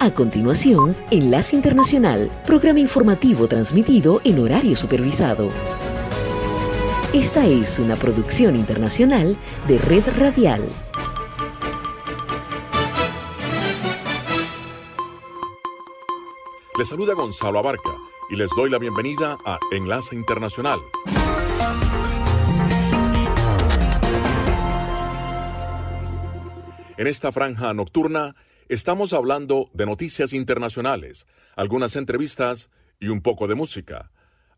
A continuación, Enlace Internacional, programa informativo transmitido en horario supervisado. Esta es una producción internacional de Red Radial. Les saluda Gonzalo Abarca y les doy la bienvenida a Enlace Internacional. En esta franja nocturna estamos hablando de noticias internacionales, algunas entrevistas y un poco de música.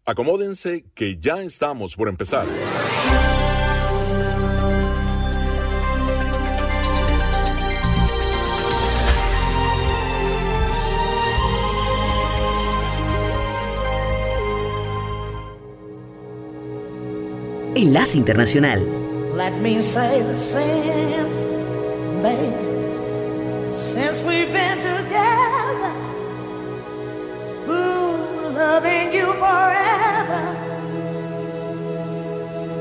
Acomódense que ya estamos por empezar. Enlace Internacional. Let me say the baby, since we've been together, ooh, loving you forever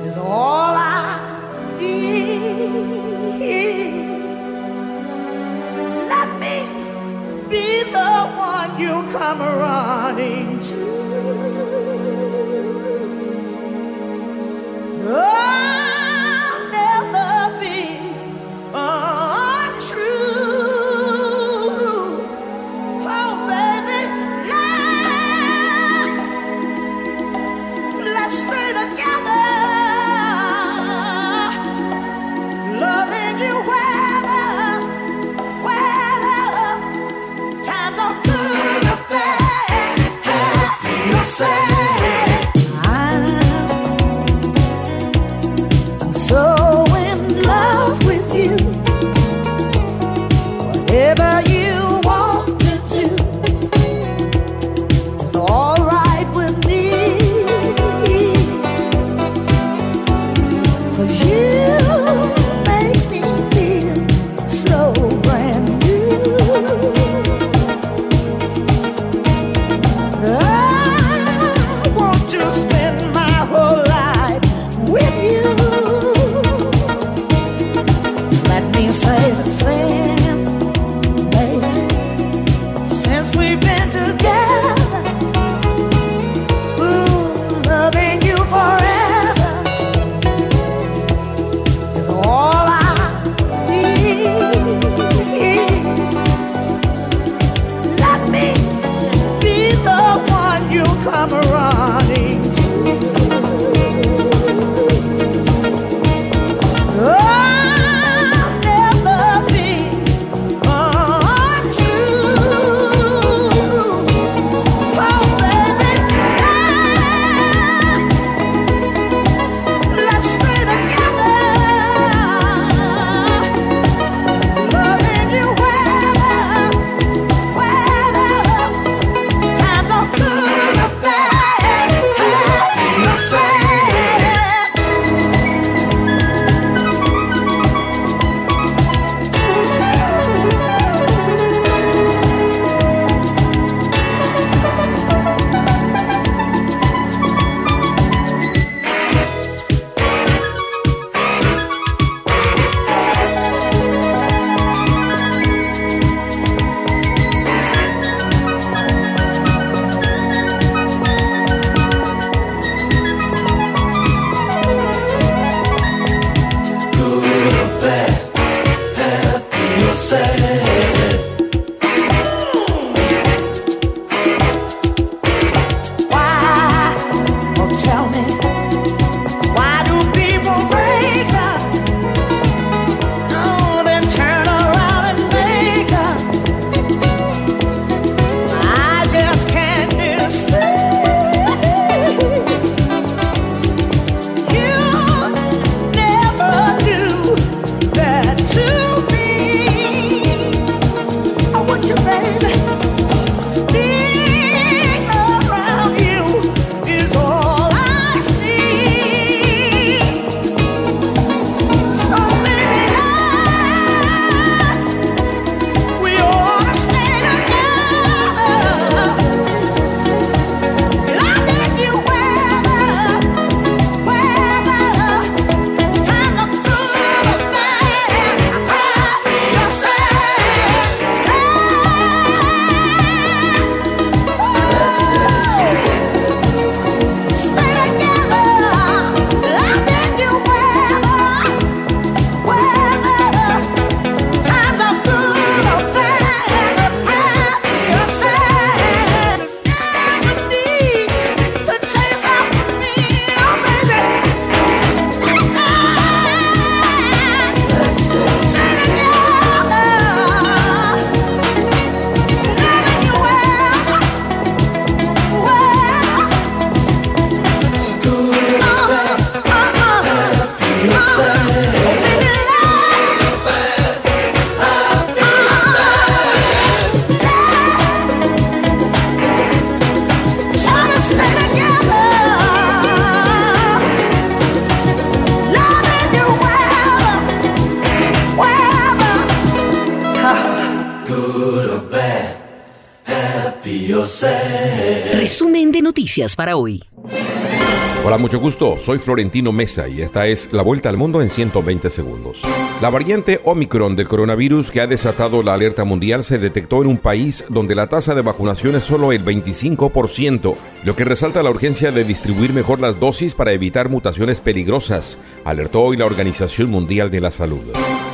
is all I need. Let me be the one you come running to. I'll para hoy. Hola, mucho gusto. Soy Florentino Mesa y esta es la vuelta al mundo en 120 segundos. La variante Omicron del coronavirus que ha desatado la alerta mundial se detectó en un país donde la tasa de vacunación es solo el 25%, lo que resalta la urgencia de distribuir mejor las dosis para evitar mutaciones peligrosas, alertó hoy la Organización Mundial de la Salud.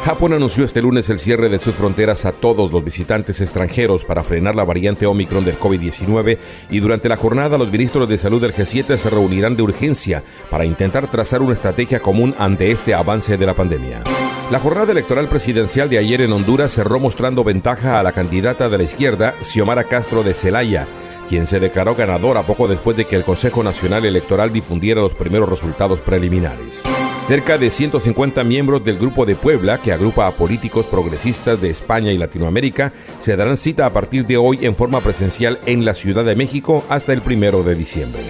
Japón anunció este lunes el cierre de sus fronteras a todos los visitantes extranjeros para frenar la variante Omicron del COVID-19 y durante la jornada los ministros de salud del G7 se reunirán de urgencia para intentar trazar una estrategia común ante este avance de la pandemia. La jornada electoral presidencial de ayer en Honduras cerró mostrando ventaja a la candidata de la izquierda, Xiomara Castro de Celaya, quien se declaró ganadora poco después de que el Consejo Nacional Electoral difundiera los primeros resultados preliminares. Cerca de 150 miembros del Grupo de Puebla, que agrupa a políticos progresistas de España y Latinoamérica, se darán cita a partir de hoy en forma presencial en la Ciudad de México hasta el primero de diciembre.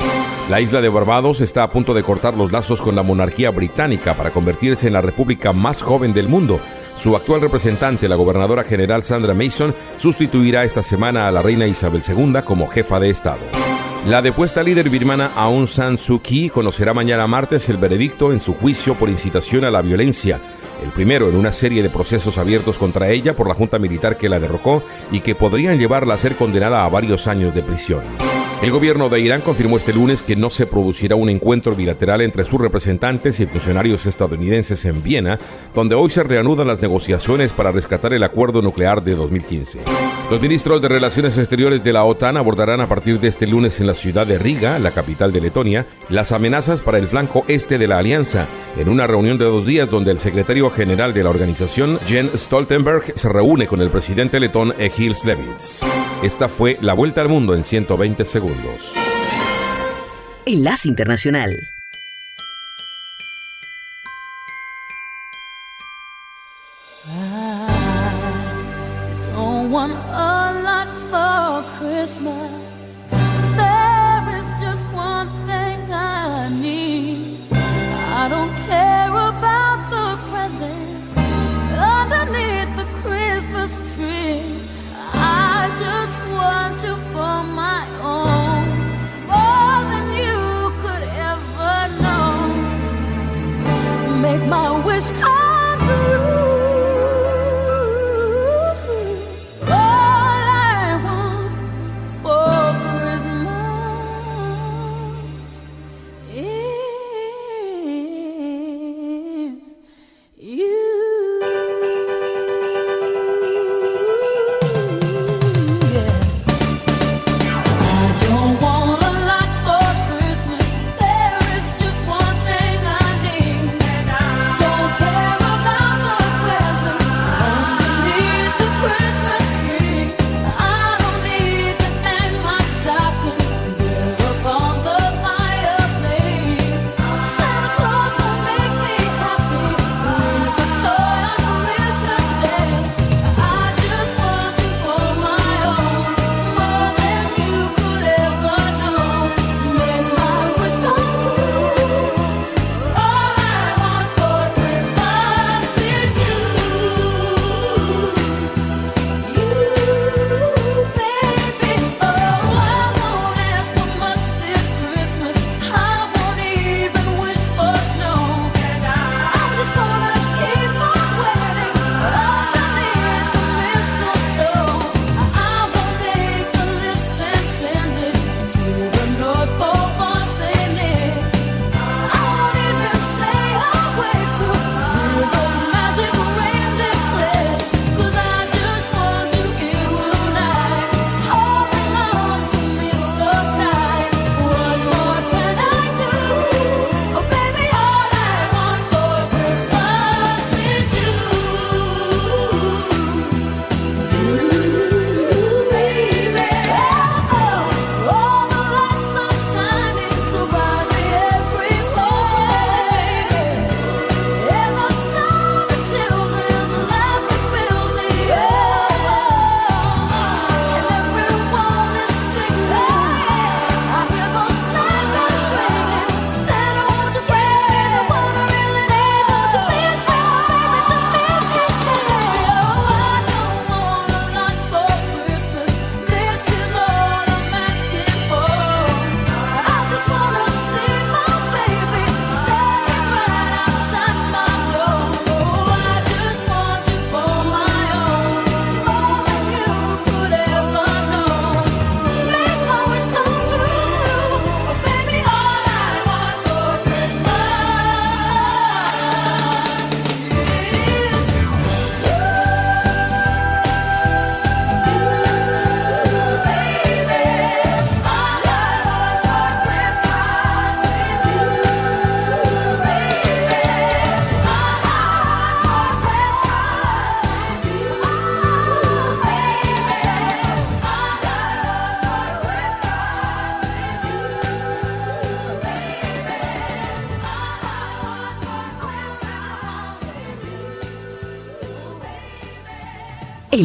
La isla de Barbados está a punto de cortar los lazos con la monarquía británica para convertirse en la república más joven del mundo. Su actual representante, la gobernadora general Sandra Mason, sustituirá esta semana a la reina Isabel II como jefa de Estado. La depuesta líder birmana Aung San Suu Kyi conocerá mañana martes el veredicto en su juicio por incitación a la violencia, el primero en una serie de procesos abiertos contra ella por la junta militar que la derrocó y que podrían llevarla a ser condenada a varios años de prisión. El gobierno de Irán confirmó este lunes que no se producirá un encuentro bilateral entre sus representantes y funcionarios estadounidenses en Viena, donde hoy se reanudan las negociaciones para rescatar el acuerdo nuclear de 2015. Los ministros de Relaciones Exteriores de la OTAN abordarán a partir de este lunes en la ciudad de Riga, la capital de Letonia, las amenazas para el flanco este de la alianza, en una reunión de dos días donde el secretario general de la organización, Jens Stoltenberg, se reúne con el presidente letón Egil Levits. Esta fue la vuelta al mundo en 120 segundos. Enlace Internacional.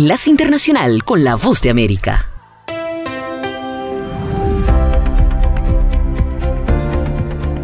Enlace Internacional con la Voz de América.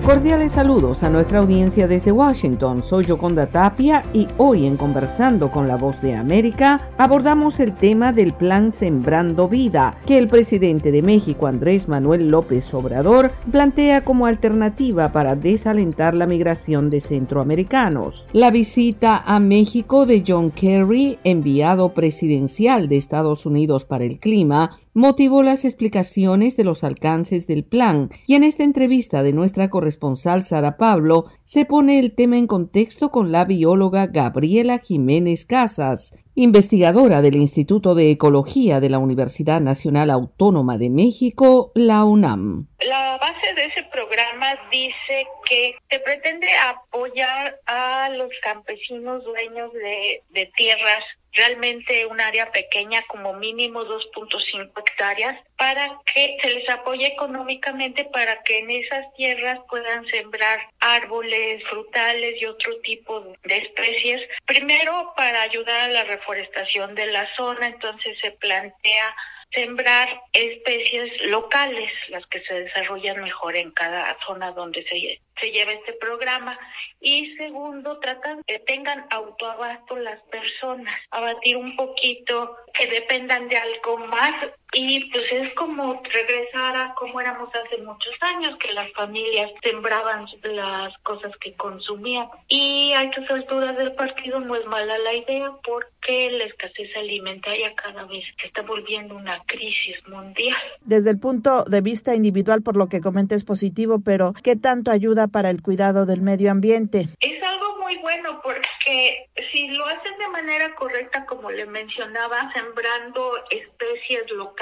Cordiales saludos a nuestra audiencia desde Washington. Soy Yoconda Tapia y hoy en Conversando con la Voz de América abordamos el tema del plan Sembrando Vida que el presidente de México Andrés Manuel López Obrador plantea como alternativa para desalentar la migración de centroamericanos. La visita a México de John Kerry, enviado presidencial de Estados Unidos para el clima, motivó las explicaciones de los alcances del plan y en esta entrevista de nuestra corresponsal Sara Pablo se pone el tema en contexto con la bióloga Gabriela Jiménez Casas, investigadora del Instituto de Ecología de la Universidad Nacional Autónoma de México, la UNAM. La base de ese programa dice que se pretende apoyar a los campesinos dueños de, de tierras realmente un área pequeña, como mínimo 2.5 hectáreas, para que se les apoye económicamente para que en esas tierras puedan sembrar árboles, frutales y otro tipo de especies. Primero, para ayudar a la reforestación de la zona, entonces se plantea sembrar especies locales, las que se desarrollan mejor en cada zona donde se, se lleva este programa. Y segundo, tratan que tengan autoabasto las personas, abatir un poquito, que dependan de algo más. Y pues es como regresar a como éramos hace muchos años, que las familias sembraban las cosas que consumían. Y a estas alturas del partido no es mala la idea porque la escasez alimentaria cada vez se está volviendo una crisis mundial. Desde el punto de vista individual, por lo que comenta es positivo, pero ¿qué tanto ayuda para el cuidado del medio ambiente? Es algo muy bueno porque si lo hacen de manera correcta, como le mencionaba, sembrando especies locales,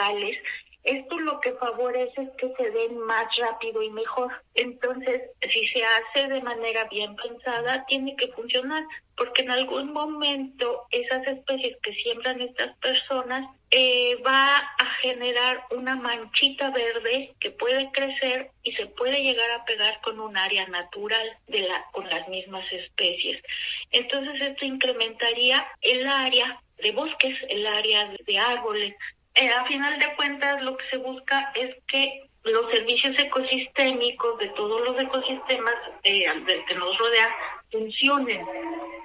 esto lo que favorece es que se den más rápido y mejor. Entonces, si se hace de manera bien pensada, tiene que funcionar, porque en algún momento esas especies que siembran estas personas eh, va a generar una manchita verde que puede crecer y se puede llegar a pegar con un área natural de la, con las mismas especies. Entonces, esto incrementaría el área de bosques, el área de árboles, eh, a final de cuentas lo que se busca es que los servicios ecosistémicos de todos los ecosistemas eh, que nos rodean funcionen.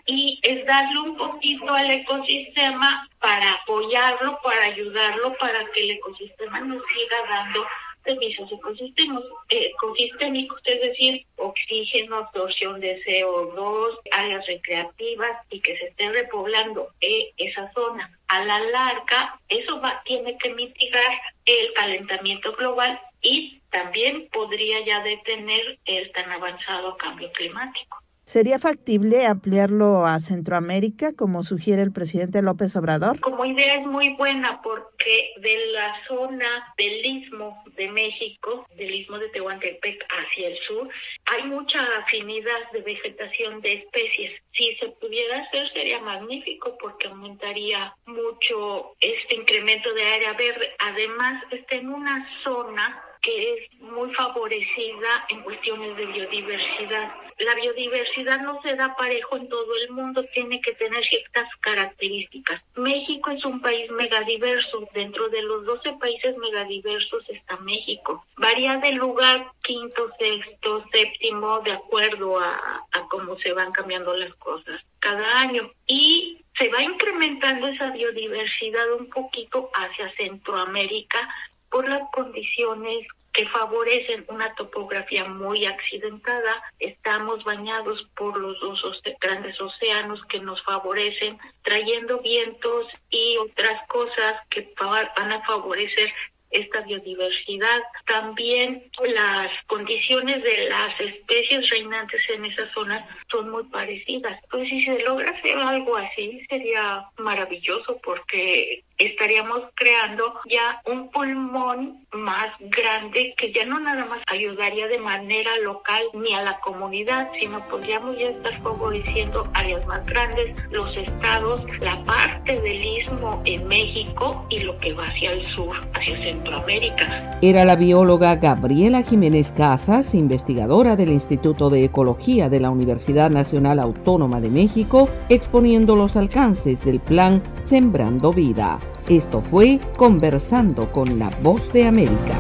Y es darle un poquito al ecosistema para apoyarlo, para ayudarlo, para que el ecosistema nos siga dando eh, ecosistémicos, es decir, oxígeno, absorción de CO2, áreas recreativas y que se esté repoblando eh, esa zona. A la larga, eso va, tiene que mitigar el calentamiento global y también podría ya detener el tan avanzado cambio climático. ¿Sería factible ampliarlo a Centroamérica, como sugiere el presidente López Obrador? Como idea es muy buena porque de la zona del istmo de México, del istmo de Tehuantepec hacia el sur, hay mucha afinidad de vegetación de especies. Si se pudiera hacer sería magnífico porque aumentaría mucho este incremento de área verde. Además, está en una zona que es muy favorecida en cuestiones de biodiversidad. La biodiversidad no se da parejo en todo el mundo, tiene que tener ciertas características. México es un país megadiverso, dentro de los 12 países megadiversos está México. Varía de lugar quinto, sexto, séptimo, de acuerdo a, a cómo se van cambiando las cosas cada año. Y se va incrementando esa biodiversidad un poquito hacia Centroamérica por las condiciones que favorecen una topografía muy accidentada. Estamos bañados por los dos grandes océanos que nos favorecen, trayendo vientos y otras cosas que van a favorecer esta biodiversidad. También las condiciones de las especies reinantes en esa zona son muy parecidas. Pues si se logra hacer algo así sería maravilloso porque estaríamos creando ya un pulmón más grande que ya no nada más ayudaría de manera local ni a la comunidad, sino podríamos ya estar favoreciendo áreas más grandes, los estados, la parte del istmo en México y lo que va hacia el sur, hacia Centroamérica. Era la bióloga Gabriela Jiménez Casas, investigadora del Instituto de Ecología de la Universidad Nacional Autónoma de México, exponiendo los alcances del plan Sembrando Vida. Esto fue Conversando con la Voz de América.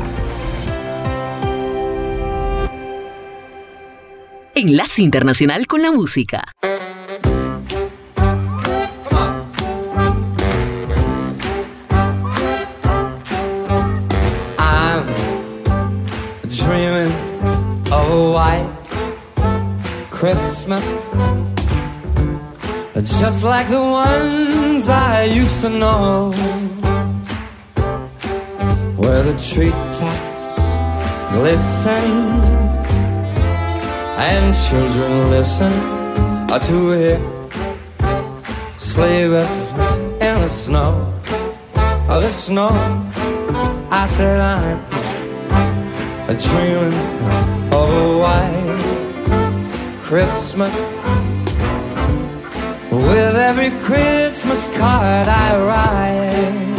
Enlace Internacional con la Música. I'm dreaming of a white Christmas just like the ones I used to know where the treetops glisten and children listen to hear sleigh bells in the snow oh the snow I said I'm dreaming of a oh, white Christmas. With every Christmas card I write,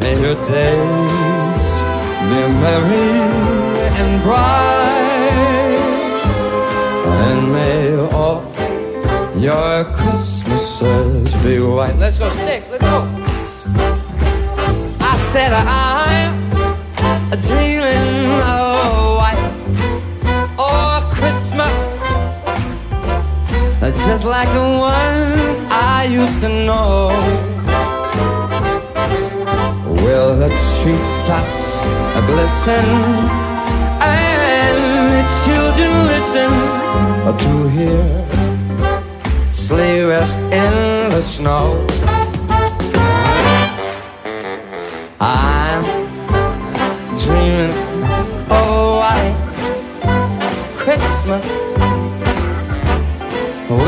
may your days be merry and bright, and may all your Christmases be white. Let's go, sticks, let's go. I said I'm dreaming of just like the ones I used to know. Will the treetops glisten and the children listen to hear sleigh rest in the snow? I'm dreaming oh, of a white Christmas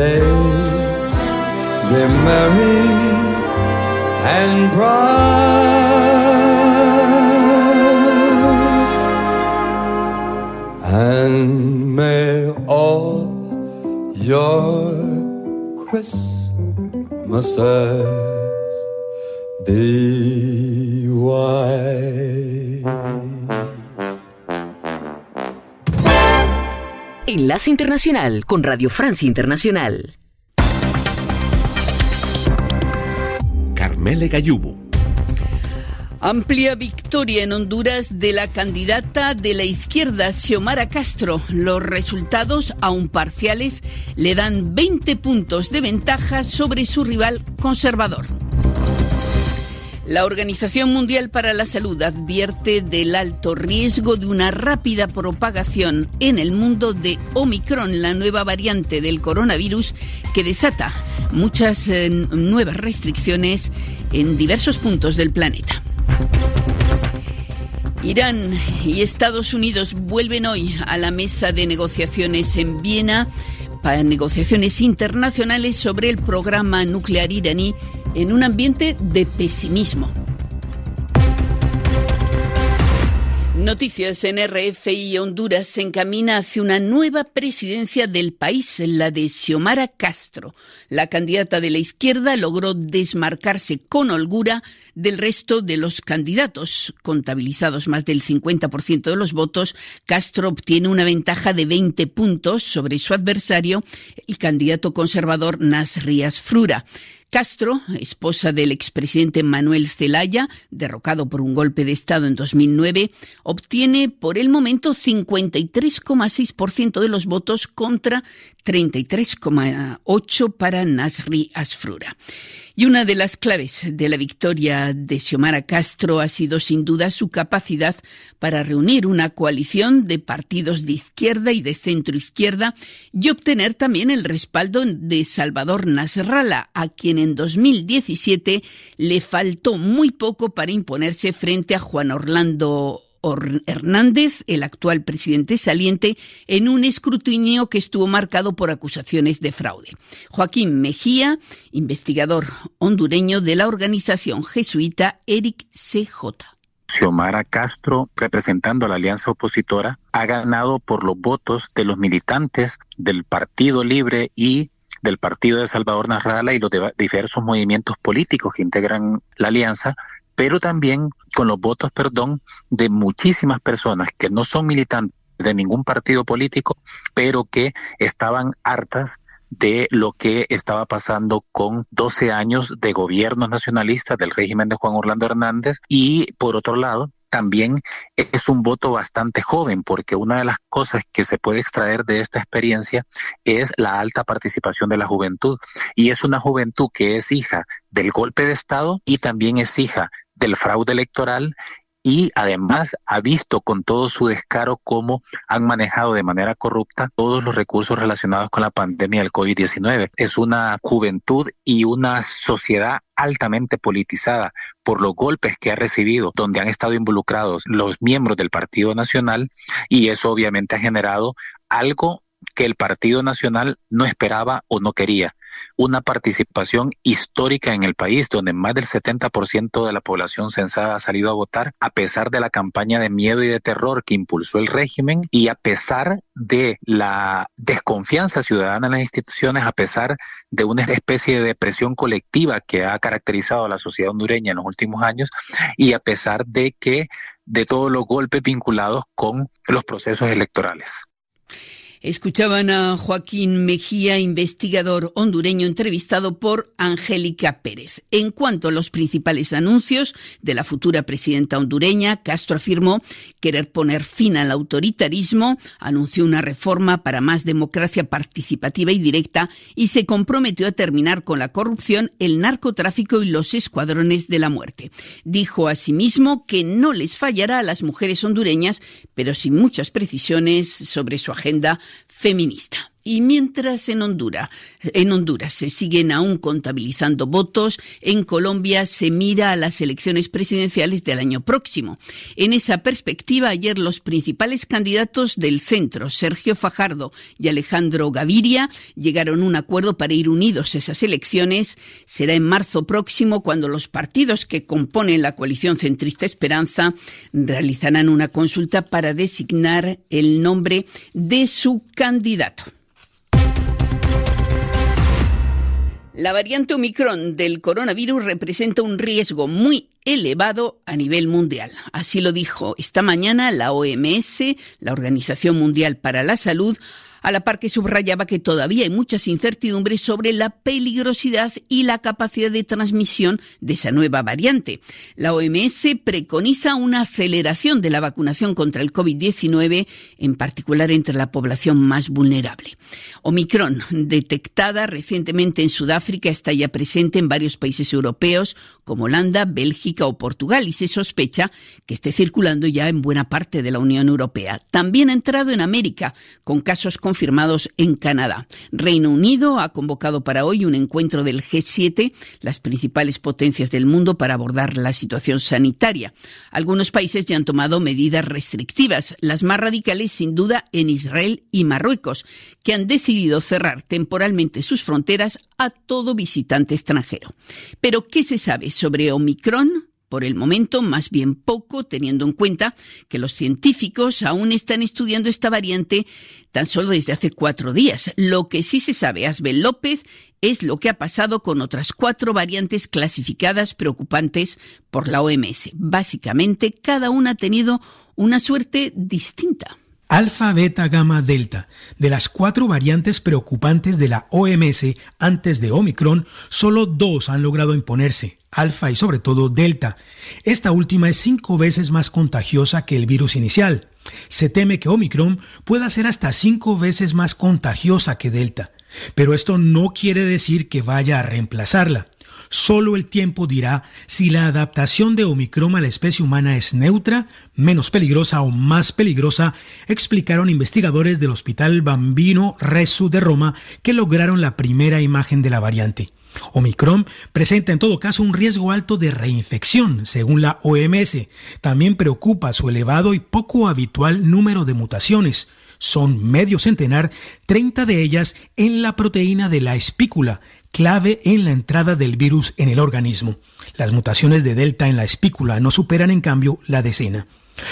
days, they're married. Enlace Internacional con Radio Francia Internacional. Carmele Gayubo. Amplia victoria en Honduras de la candidata de la izquierda, Xiomara Castro. Los resultados, aún parciales, le dan 20 puntos de ventaja sobre su rival conservador. La Organización Mundial para la Salud advierte del alto riesgo de una rápida propagación en el mundo de Omicron, la nueva variante del coronavirus que desata muchas eh, nuevas restricciones en diversos puntos del planeta. Irán y Estados Unidos vuelven hoy a la mesa de negociaciones en Viena para negociaciones internacionales sobre el programa nuclear iraní en un ambiente de pesimismo. Noticias en RFI Honduras se encamina hacia una nueva presidencia del país, la de Xiomara Castro. La candidata de la izquierda logró desmarcarse con holgura del resto de los candidatos. Contabilizados más del 50% de los votos, Castro obtiene una ventaja de 20 puntos sobre su adversario, el candidato conservador Nas Rías Frura. Castro, esposa del expresidente Manuel Zelaya, derrocado por un golpe de Estado en 2009, obtiene por el momento 53,6% de los votos contra 33,8% para Nasri Asfrura. Y una de las claves de la victoria de Xiomara Castro ha sido sin duda su capacidad para reunir una coalición de partidos de izquierda y de centro izquierda y obtener también el respaldo de Salvador Nasralla, a quien en 2017 le faltó muy poco para imponerse frente a Juan Orlando Hernández, el actual presidente saliente, en un escrutinio que estuvo marcado por acusaciones de fraude. Joaquín Mejía, investigador hondureño de la organización jesuita Eric CJ. Xiomara Castro, representando a la alianza opositora, ha ganado por los votos de los militantes del Partido Libre y del Partido de Salvador Narrala y los diversos movimientos políticos que integran la alianza, pero también con los votos, perdón, de muchísimas personas que no son militantes de ningún partido político, pero que estaban hartas de lo que estaba pasando con 12 años de gobiernos nacionalistas del régimen de Juan Orlando Hernández y por otro lado también es un voto bastante joven, porque una de las cosas que se puede extraer de esta experiencia es la alta participación de la juventud. Y es una juventud que es hija del golpe de Estado y también es hija del fraude electoral y además ha visto con todo su descaro cómo han manejado de manera corrupta todos los recursos relacionados con la pandemia del COVID-19. Es una juventud y una sociedad altamente politizada por los golpes que ha recibido, donde han estado involucrados los miembros del Partido Nacional y eso obviamente ha generado algo que el Partido Nacional no esperaba o no quería, una participación histórica en el país, donde más del 70% de la población censada ha salido a votar, a pesar de la campaña de miedo y de terror que impulsó el régimen y a pesar de la desconfianza ciudadana en las instituciones, a pesar de una especie de depresión colectiva que ha caracterizado a la sociedad hondureña en los últimos años y a pesar de que de todos los golpes vinculados con los procesos electorales. Escuchaban a Joaquín Mejía, investigador hondureño entrevistado por Angélica Pérez. En cuanto a los principales anuncios de la futura presidenta hondureña, Castro afirmó querer poner fin al autoritarismo, anunció una reforma para más democracia participativa y directa y se comprometió a terminar con la corrupción, el narcotráfico y los escuadrones de la muerte. Dijo asimismo que no les fallará a las mujeres hondureñas, pero sin muchas precisiones sobre su agenda feminista. Y mientras en Honduras, en Honduras se siguen aún contabilizando votos, en Colombia se mira a las elecciones presidenciales del año próximo. En esa perspectiva, ayer los principales candidatos del centro, Sergio Fajardo y Alejandro Gaviria, llegaron a un acuerdo para ir unidos a esas elecciones. Será en marzo próximo cuando los partidos que componen la coalición centrista Esperanza realizarán una consulta para designar el nombre de su candidato. La variante Omicron del coronavirus representa un riesgo muy elevado a nivel mundial. Así lo dijo esta mañana la OMS, la Organización Mundial para la Salud, a la par que subrayaba que todavía hay muchas incertidumbres sobre la peligrosidad y la capacidad de transmisión de esa nueva variante. La OMS preconiza una aceleración de la vacunación contra el COVID-19, en particular entre la población más vulnerable. Omicron, detectada recientemente en Sudáfrica, está ya presente en varios países europeos como Holanda, Bélgica o Portugal y se sospecha que esté circulando ya en buena parte de la Unión Europea. También ha entrado en América, con casos confirmados en Canadá. Reino Unido ha convocado para hoy un encuentro del G7, las principales potencias del mundo, para abordar la situación sanitaria. Algunos países ya han tomado medidas restrictivas, las más radicales sin duda en Israel y Marruecos, que han decidido cerrar temporalmente sus fronteras a todo visitante extranjero. Pero, ¿qué se sabe sobre Omicron? Por el momento, más bien poco, teniendo en cuenta que los científicos aún están estudiando esta variante tan solo desde hace cuatro días. Lo que sí se sabe, Asbel López, es lo que ha pasado con otras cuatro variantes clasificadas preocupantes por la OMS. Básicamente, cada una ha tenido una suerte distinta. Alfa, beta, gamma, delta. De las cuatro variantes preocupantes de la OMS antes de Omicron, solo dos han logrado imponerse, alfa y sobre todo delta. Esta última es cinco veces más contagiosa que el virus inicial. Se teme que Omicron pueda ser hasta cinco veces más contagiosa que delta. Pero esto no quiere decir que vaya a reemplazarla. Solo el tiempo dirá si la adaptación de Omicron a la especie humana es neutra, menos peligrosa o más peligrosa, explicaron investigadores del Hospital Bambino Resu de Roma que lograron la primera imagen de la variante. Omicron presenta en todo caso un riesgo alto de reinfección, según la OMS. También preocupa su elevado y poco habitual número de mutaciones. Son medio centenar, 30 de ellas en la proteína de la espícula, clave en la entrada del virus en el organismo. Las mutaciones de delta en la espícula no superan en cambio la decena.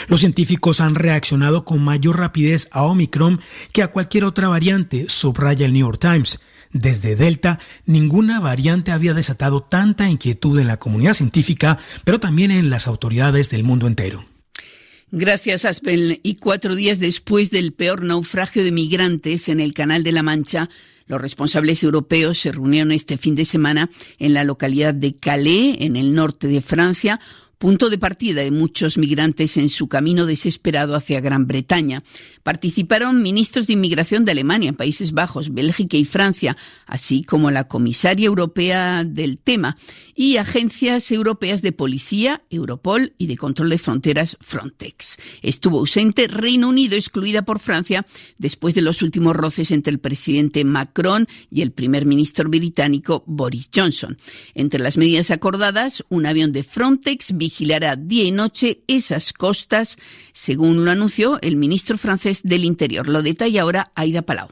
Los científicos han reaccionado con mayor rapidez a Omicron que a cualquier otra variante, subraya el New York Times. Desde Delta, ninguna variante había desatado tanta inquietud en la comunidad científica, pero también en las autoridades del mundo entero. Gracias, Aspel. Y cuatro días después del peor naufragio de migrantes en el Canal de la Mancha, los responsables europeos se reunieron este fin de semana en la localidad de Calais, en el norte de Francia, punto de partida de muchos migrantes en su camino desesperado hacia Gran Bretaña. Participaron ministros de inmigración de Alemania, Países Bajos, Bélgica y Francia, así como la comisaria europea del tema y agencias europeas de policía, Europol y de control de fronteras, Frontex. Estuvo ausente Reino Unido, excluida por Francia, después de los últimos roces entre el presidente Macron y el primer ministro británico Boris Johnson. Entre las medidas acordadas, un avión de Frontex vigilará día y noche esas costas, según lo anunció el ministro francés del Interior. Lo detalla ahora Aida Palau.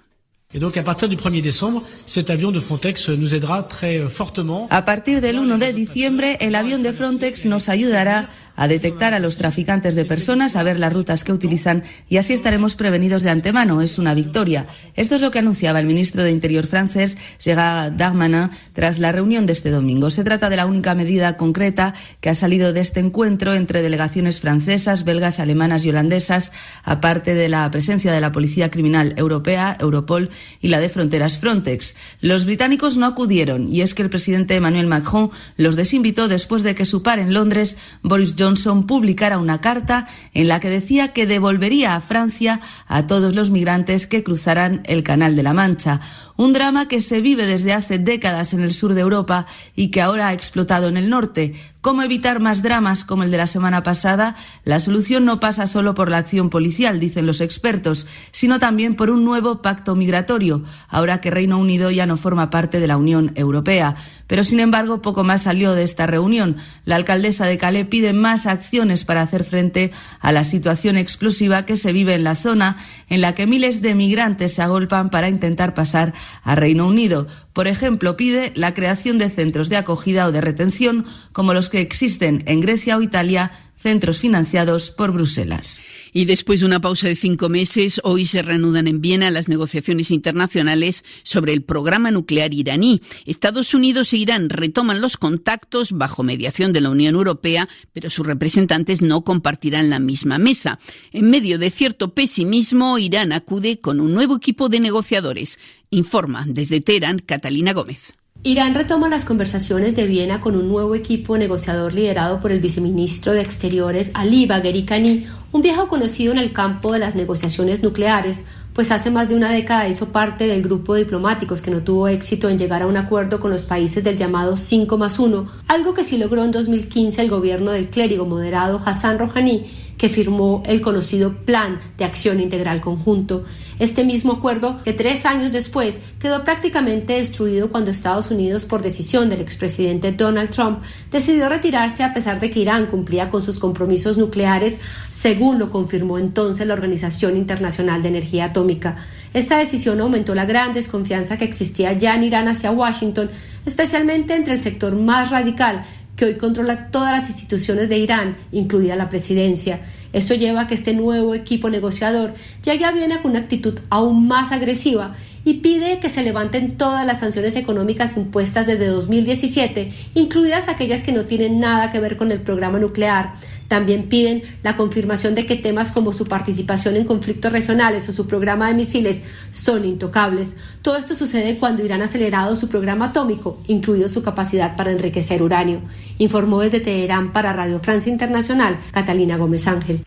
A partir del 1 de diciembre, el avión de Frontex nos ayudará a detectar a los traficantes de personas, a ver las rutas que utilizan y así estaremos prevenidos de antemano. Es una victoria. Esto es lo que anunciaba el ministro de Interior francés, Gérard Darmanin, tras la reunión de este domingo. Se trata de la única medida concreta que ha salido de este encuentro entre delegaciones francesas, belgas, alemanas y holandesas, aparte de la presencia de la Policía Criminal Europea, Europol y la de Fronteras Frontex. Los británicos no acudieron y es que el presidente Emmanuel Macron los desinvitó después de que su par en Londres, Boris Johnson, Johnson publicara una carta en la que decía que devolvería a Francia a todos los migrantes que cruzaran el Canal de la Mancha. Un drama que se vive desde hace décadas en el sur de Europa y que ahora ha explotado en el norte. ¿Cómo evitar más dramas como el de la semana pasada? La solución no pasa solo por la acción policial, dicen los expertos, sino también por un nuevo pacto migratorio, ahora que Reino Unido ya no forma parte de la Unión Europea. Pero, sin embargo, poco más salió de esta reunión. La alcaldesa de Calais pide más acciones para hacer frente a la situación explosiva que se vive en la zona, en la que miles de migrantes se agolpan para intentar pasar a Reino Unido. Por ejemplo, pide la creación de centros de acogida o de retención como los que existen en Grecia o Italia centros financiados por Bruselas. Y después de una pausa de cinco meses, hoy se reanudan en Viena las negociaciones internacionales sobre el programa nuclear iraní. Estados Unidos e Irán retoman los contactos bajo mediación de la Unión Europea, pero sus representantes no compartirán la misma mesa. En medio de cierto pesimismo, Irán acude con un nuevo equipo de negociadores. Informa desde Teherán Catalina Gómez. Irán retoma las conversaciones de Viena con un nuevo equipo negociador liderado por el viceministro de Exteriores Ali Bagheri Kani, un viejo conocido en el campo de las negociaciones nucleares, pues hace más de una década hizo parte del grupo de diplomáticos que no tuvo éxito en llegar a un acuerdo con los países del llamado 5 más 1, algo que sí logró en 2015 el gobierno del clérigo moderado Hassan Rouhani, que firmó el conocido Plan de Acción Integral Conjunto. Este mismo acuerdo que tres años después quedó prácticamente destruido cuando Estados Unidos, por decisión del expresidente Donald Trump, decidió retirarse a pesar de que Irán cumplía con sus compromisos nucleares, según lo confirmó entonces la Organización Internacional de Energía Atómica. Esta decisión aumentó la gran desconfianza que existía ya en Irán hacia Washington, especialmente entre el sector más radical que hoy controla todas las instituciones de Irán, incluida la presidencia. Esto lleva a que este nuevo equipo negociador llegue a Viena con una actitud aún más agresiva y pide que se levanten todas las sanciones económicas impuestas desde 2017, incluidas aquellas que no tienen nada que ver con el programa nuclear. También piden la confirmación de que temas como su participación en conflictos regionales o su programa de misiles son intocables. Todo esto sucede cuando Irán ha acelerado su programa atómico, incluido su capacidad para enriquecer uranio. Informó desde Teherán para Radio Francia Internacional Catalina Gómez Ángel.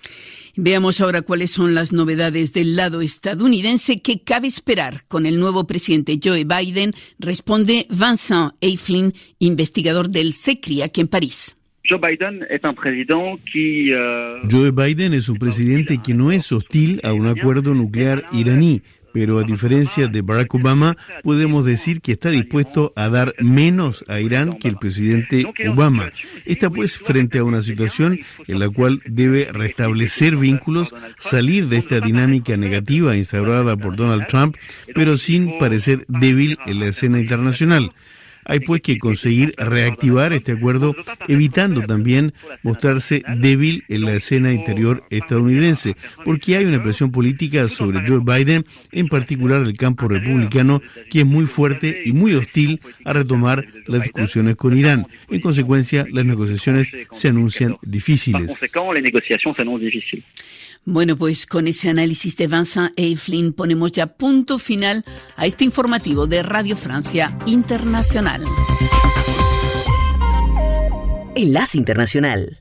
Veamos ahora cuáles son las novedades del lado estadounidense. Que cabe esperar con el nuevo presidente Joe Biden, responde Vincent Eiflin, investigador del CECRI aquí en París. Joe Biden es un presidente uh, Joe Biden es un presidente que no es hostil a un acuerdo nuclear iraní, pero a diferencia de Barack Obama, podemos decir que está dispuesto a dar menos a Irán que el presidente Obama. Está pues frente a una situación en la cual debe restablecer vínculos, salir de esta dinámica negativa instaurada por Donald Trump, pero sin parecer débil en la escena internacional. Hay pues que conseguir reactivar este acuerdo, evitando también mostrarse débil en la escena interior estadounidense, porque hay una presión política sobre Joe Biden, en particular el campo republicano, que es muy fuerte y muy hostil a retomar las discusiones con Irán. En consecuencia, las negociaciones se anuncian difíciles. Bueno, pues con ese análisis de Vincent Eiflin ponemos ya punto final a este informativo de Radio Francia Internacional. Enlace Internacional.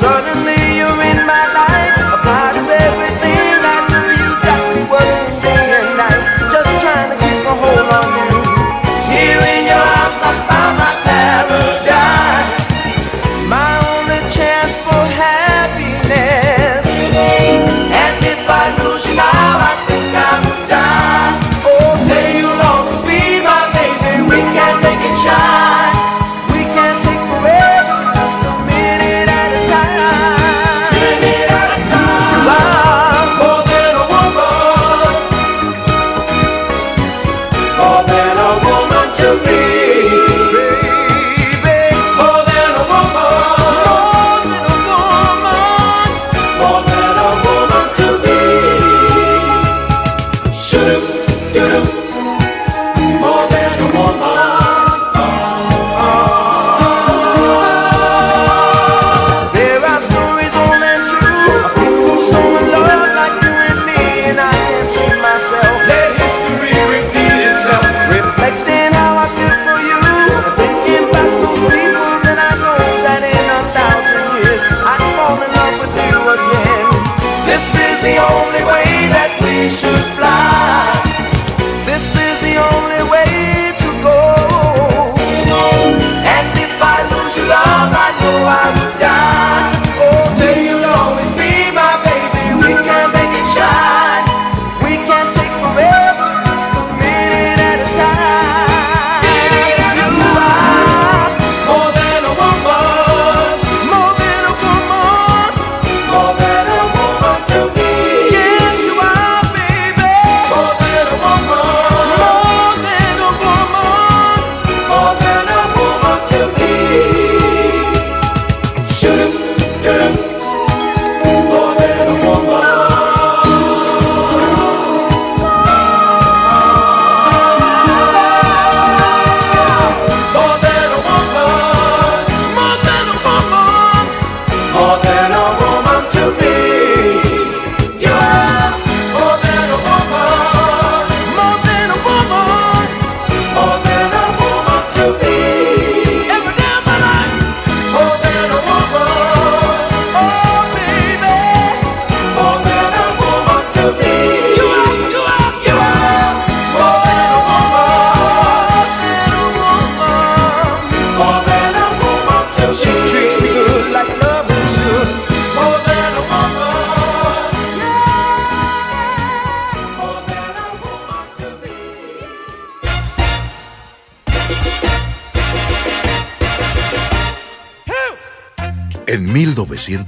Here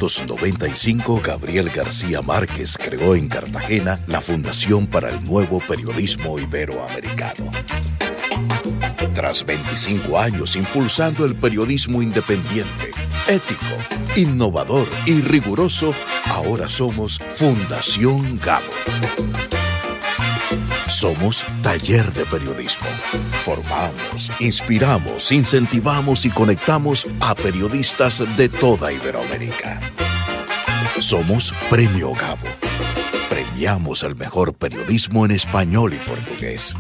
1995, Gabriel García Márquez creó en Cartagena la Fundación para el Nuevo Periodismo Iberoamericano. Tras 25 años impulsando el periodismo independiente, ético, innovador y riguroso, ahora somos Fundación Gabo. Somos taller de periodismo. Formamos, inspiramos, incentivamos y conectamos a periodistas de toda Iberoamérica. Somos Premio Gabo. Premiamos el mejor periodismo en español y portugués.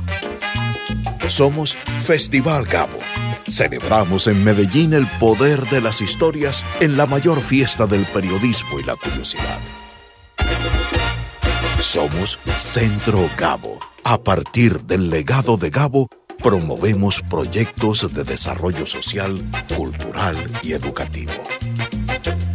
Somos Festival Gabo. Celebramos en Medellín el poder de las historias en la mayor fiesta del periodismo y la curiosidad. Somos Centro Gabo. A partir del legado de Gabo, promovemos proyectos de desarrollo social, cultural y educativo.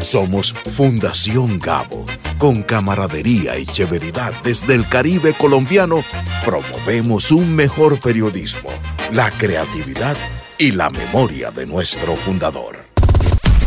Somos Fundación Gabo. Con camaradería y chéveridad desde el Caribe colombiano, promovemos un mejor periodismo, la creatividad y la memoria de nuestro fundador.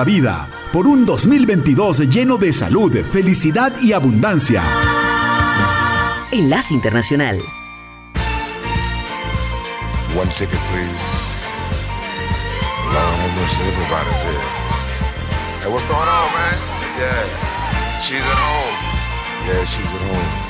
La vida por un 2022 lleno de salud, felicidad y abundancia. Enlace Internacional. One ticket, please. Lord have mercy, everybody's here. Hey, what's going on, man? Yeah, she's at home. Yeah, she's at home.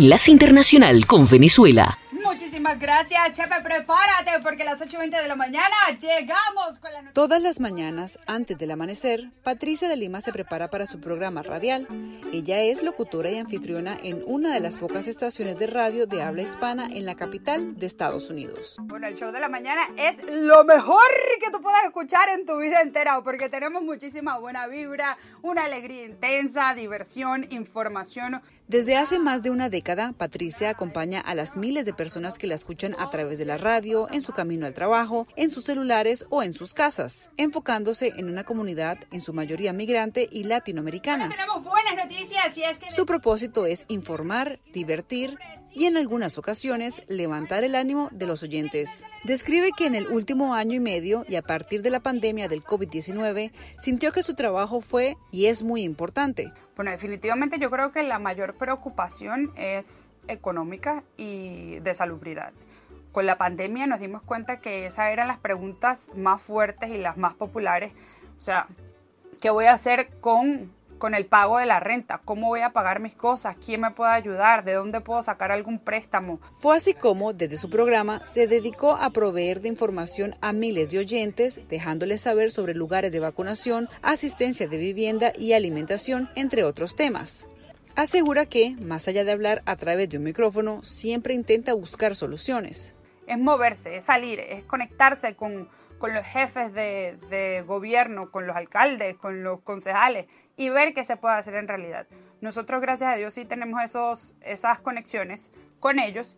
Enlace Internacional con Venezuela. Muchísimas gracias, Chepe. Prepárate porque a las 8.20 de la mañana llegamos con la Todas las mañanas, antes del amanecer, Patricia de Lima se prepara para su programa radial. Ella es locutora y anfitriona en una de las pocas estaciones de radio de habla hispana en la capital de Estados Unidos. Bueno, el show de la mañana es lo mejor que tú puedas escuchar en tu vida entera porque tenemos muchísima buena vibra, una alegría intensa, diversión, información. Desde hace más de una década, Patricia acompaña a las miles de personas que la escuchan a través de la radio, en su camino al trabajo, en sus celulares o en sus casas, enfocándose en una comunidad en su mayoría migrante y latinoamericana. Tenemos buenas noticias y es que... Su propósito es informar, divertir y en algunas ocasiones levantar el ánimo de los oyentes. Describe que en el último año y medio y a partir de la pandemia del COVID-19 sintió que su trabajo fue y es muy importante. Bueno, definitivamente yo creo que la mayor preocupación es económica y de salubridad. Con la pandemia nos dimos cuenta que esas eran las preguntas más fuertes y las más populares. O sea, ¿qué voy a hacer con con el pago de la renta, cómo voy a pagar mis cosas, quién me puede ayudar, de dónde puedo sacar algún préstamo. Fue así como, desde su programa, se dedicó a proveer de información a miles de oyentes, dejándoles saber sobre lugares de vacunación, asistencia de vivienda y alimentación, entre otros temas. Asegura que, más allá de hablar a través de un micrófono, siempre intenta buscar soluciones. Es moverse, es salir, es conectarse con, con los jefes de, de, gobierno, con los alcaldes, con los concejales y ver qué se puede hacer en realidad. Nosotros, gracias a Dios, sí tenemos esos, esas conexiones con ellos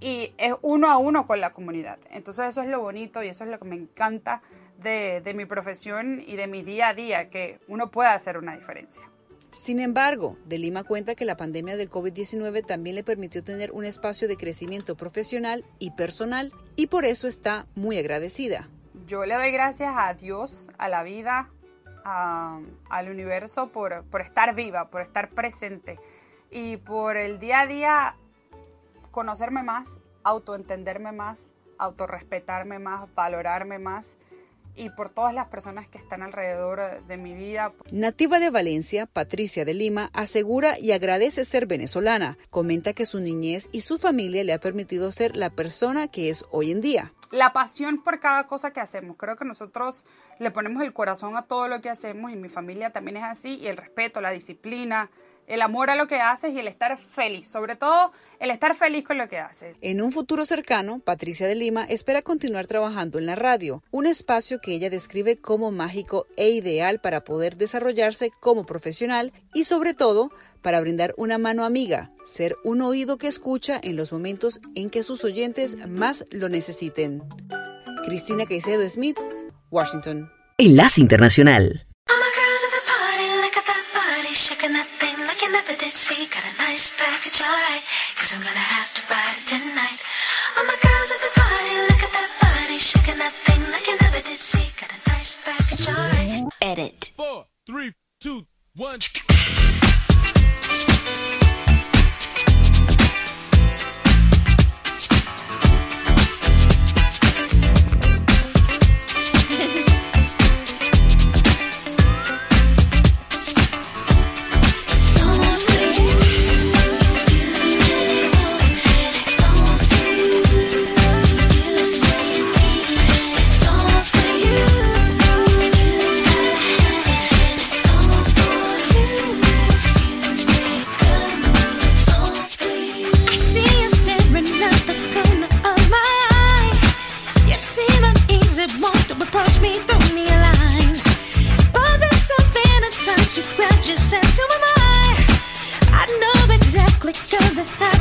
y es uno a uno con la comunidad. Entonces eso es lo bonito y eso es lo que me encanta de, de mi profesión y de mi día a día, que uno pueda hacer una diferencia. Sin embargo, De Lima cuenta que la pandemia del COVID-19 también le permitió tener un espacio de crecimiento profesional y personal y por eso está muy agradecida. Yo le doy gracias a Dios, a la vida, al universo por, por estar viva, por estar presente y por el día a día conocerme más, autoentenderme más, autorrespetarme más, valorarme más y por todas las personas que están alrededor de mi vida. Nativa de Valencia, Patricia de Lima asegura y agradece ser venezolana. Comenta que su niñez y su familia le ha permitido ser la persona que es hoy en día. La pasión por cada cosa que hacemos. Creo que nosotros le ponemos el corazón a todo lo que hacemos y mi familia también es así y el respeto, la disciplina, el amor a lo que haces y el estar feliz, sobre todo el estar feliz con lo que haces. En un futuro cercano, Patricia de Lima espera continuar trabajando en la radio, un espacio que ella describe como mágico e ideal para poder desarrollarse como profesional y sobre todo para brindar una mano amiga, ser un oído que escucha en los momentos en que sus oyentes más lo necesiten. Cristina Caicedo Smith, Washington. Enlace Internacional. See, got a nice package, alright. Cause I'm gonna have to ride it tonight. All my girls at the party, look at that body, shaking that thing like you never did see. Got a nice package, alright. Edit. Four, three, two, one. coisa.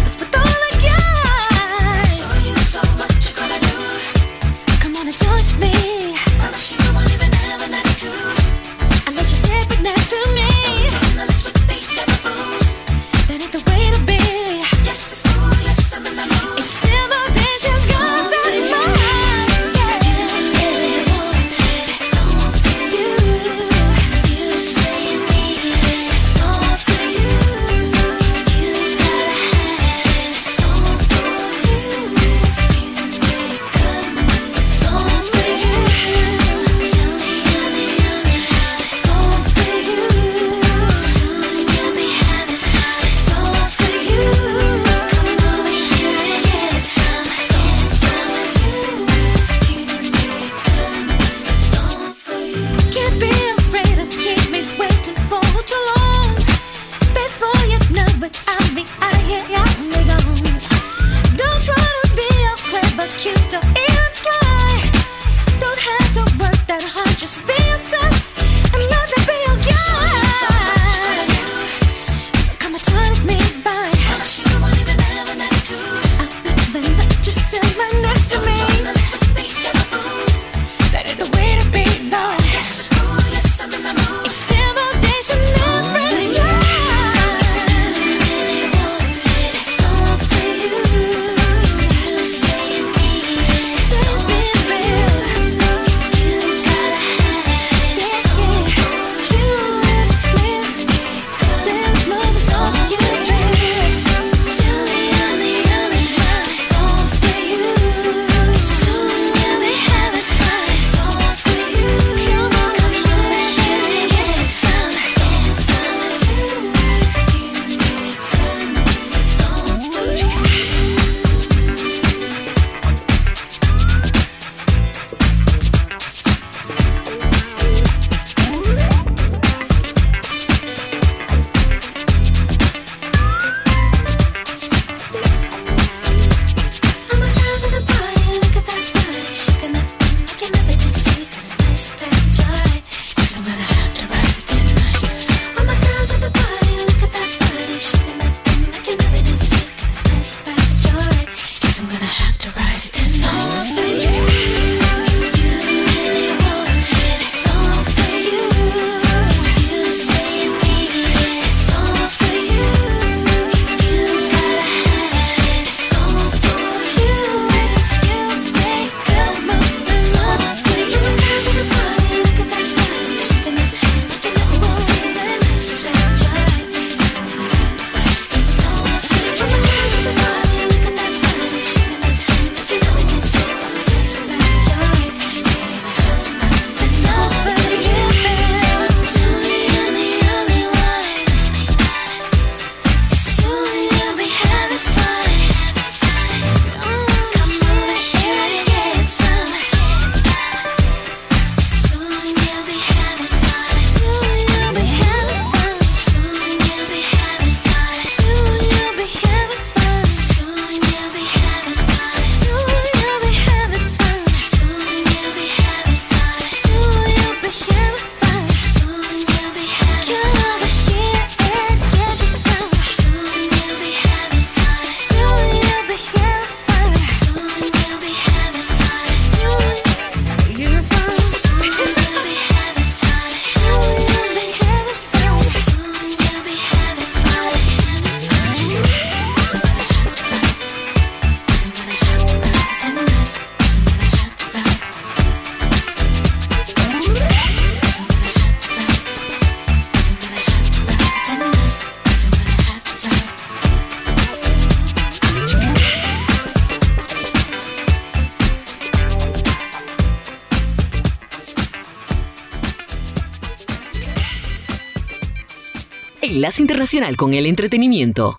Internacional con el Entretenimiento.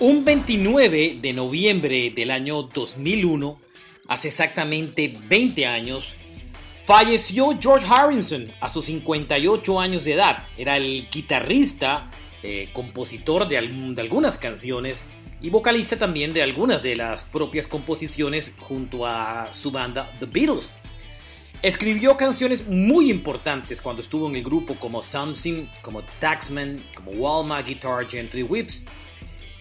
Un 29 de noviembre del año 2001, hace exactamente 20 años, falleció George Harrison a sus 58 años de edad. Era el guitarrista, eh, compositor de, de algunas canciones y vocalista también de algunas de las propias composiciones junto a su banda The Beatles. Escribió canciones muy importantes cuando estuvo en el grupo como Something, como Taxman, como Walmart Guitar Gentry Whips.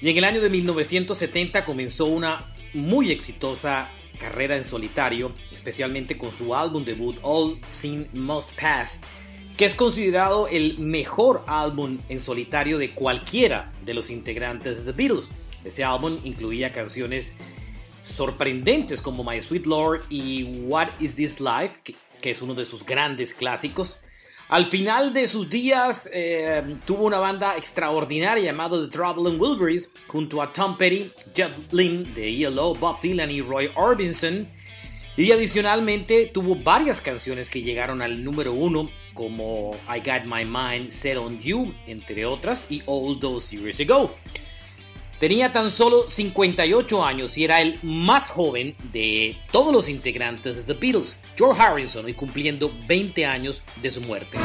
Y en el año de 1970 comenzó una muy exitosa carrera en solitario, especialmente con su álbum debut All Sin Must Pass, que es considerado el mejor álbum en solitario de cualquiera de los integrantes de The Beatles. Ese álbum incluía canciones sorprendentes como My Sweet Lord y What Is This Life, que, es uno de sus grandes clásicos. Al final de sus días eh, tuvo una banda extraordinaria llamada The Traveling Wilburys junto a Tom Petty, Jeff Lynne de ELO, Bob Dylan y Roy Orbison. Y adicionalmente tuvo varias canciones que llegaron al número uno como I Got My Mind Set On You, entre otras, y All Those Years Ago. Tenía tan solo 58 años y era el más joven de todos los integrantes de The Beatles, George Harrison, hoy cumpliendo 20 años de su muerte.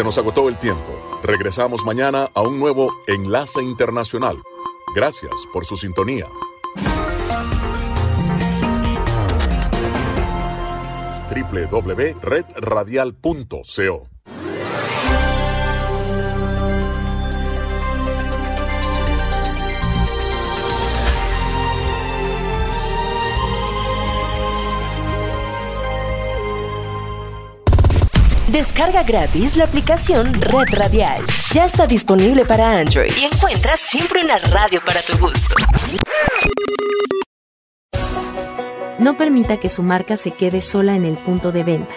Se nos agotó el tiempo. Regresamos mañana a un nuevo Enlace Internacional. Gracias por su sintonía. www.redradial.co Descarga gratis la aplicación Red Radial. Ya está disponible para Android y encuentras siempre una radio para tu gusto. No permita que su marca se quede sola en el punto de venta.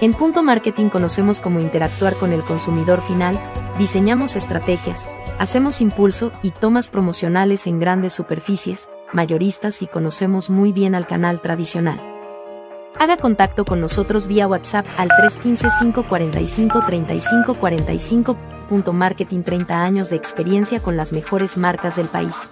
En Punto Marketing conocemos cómo interactuar con el consumidor final, diseñamos estrategias, hacemos impulso y tomas promocionales en grandes superficies, mayoristas y conocemos muy bien al canal tradicional. Haga contacto con nosotros vía WhatsApp al 315-545-3545. Punto Marketing 30 años de experiencia con las mejores marcas del país.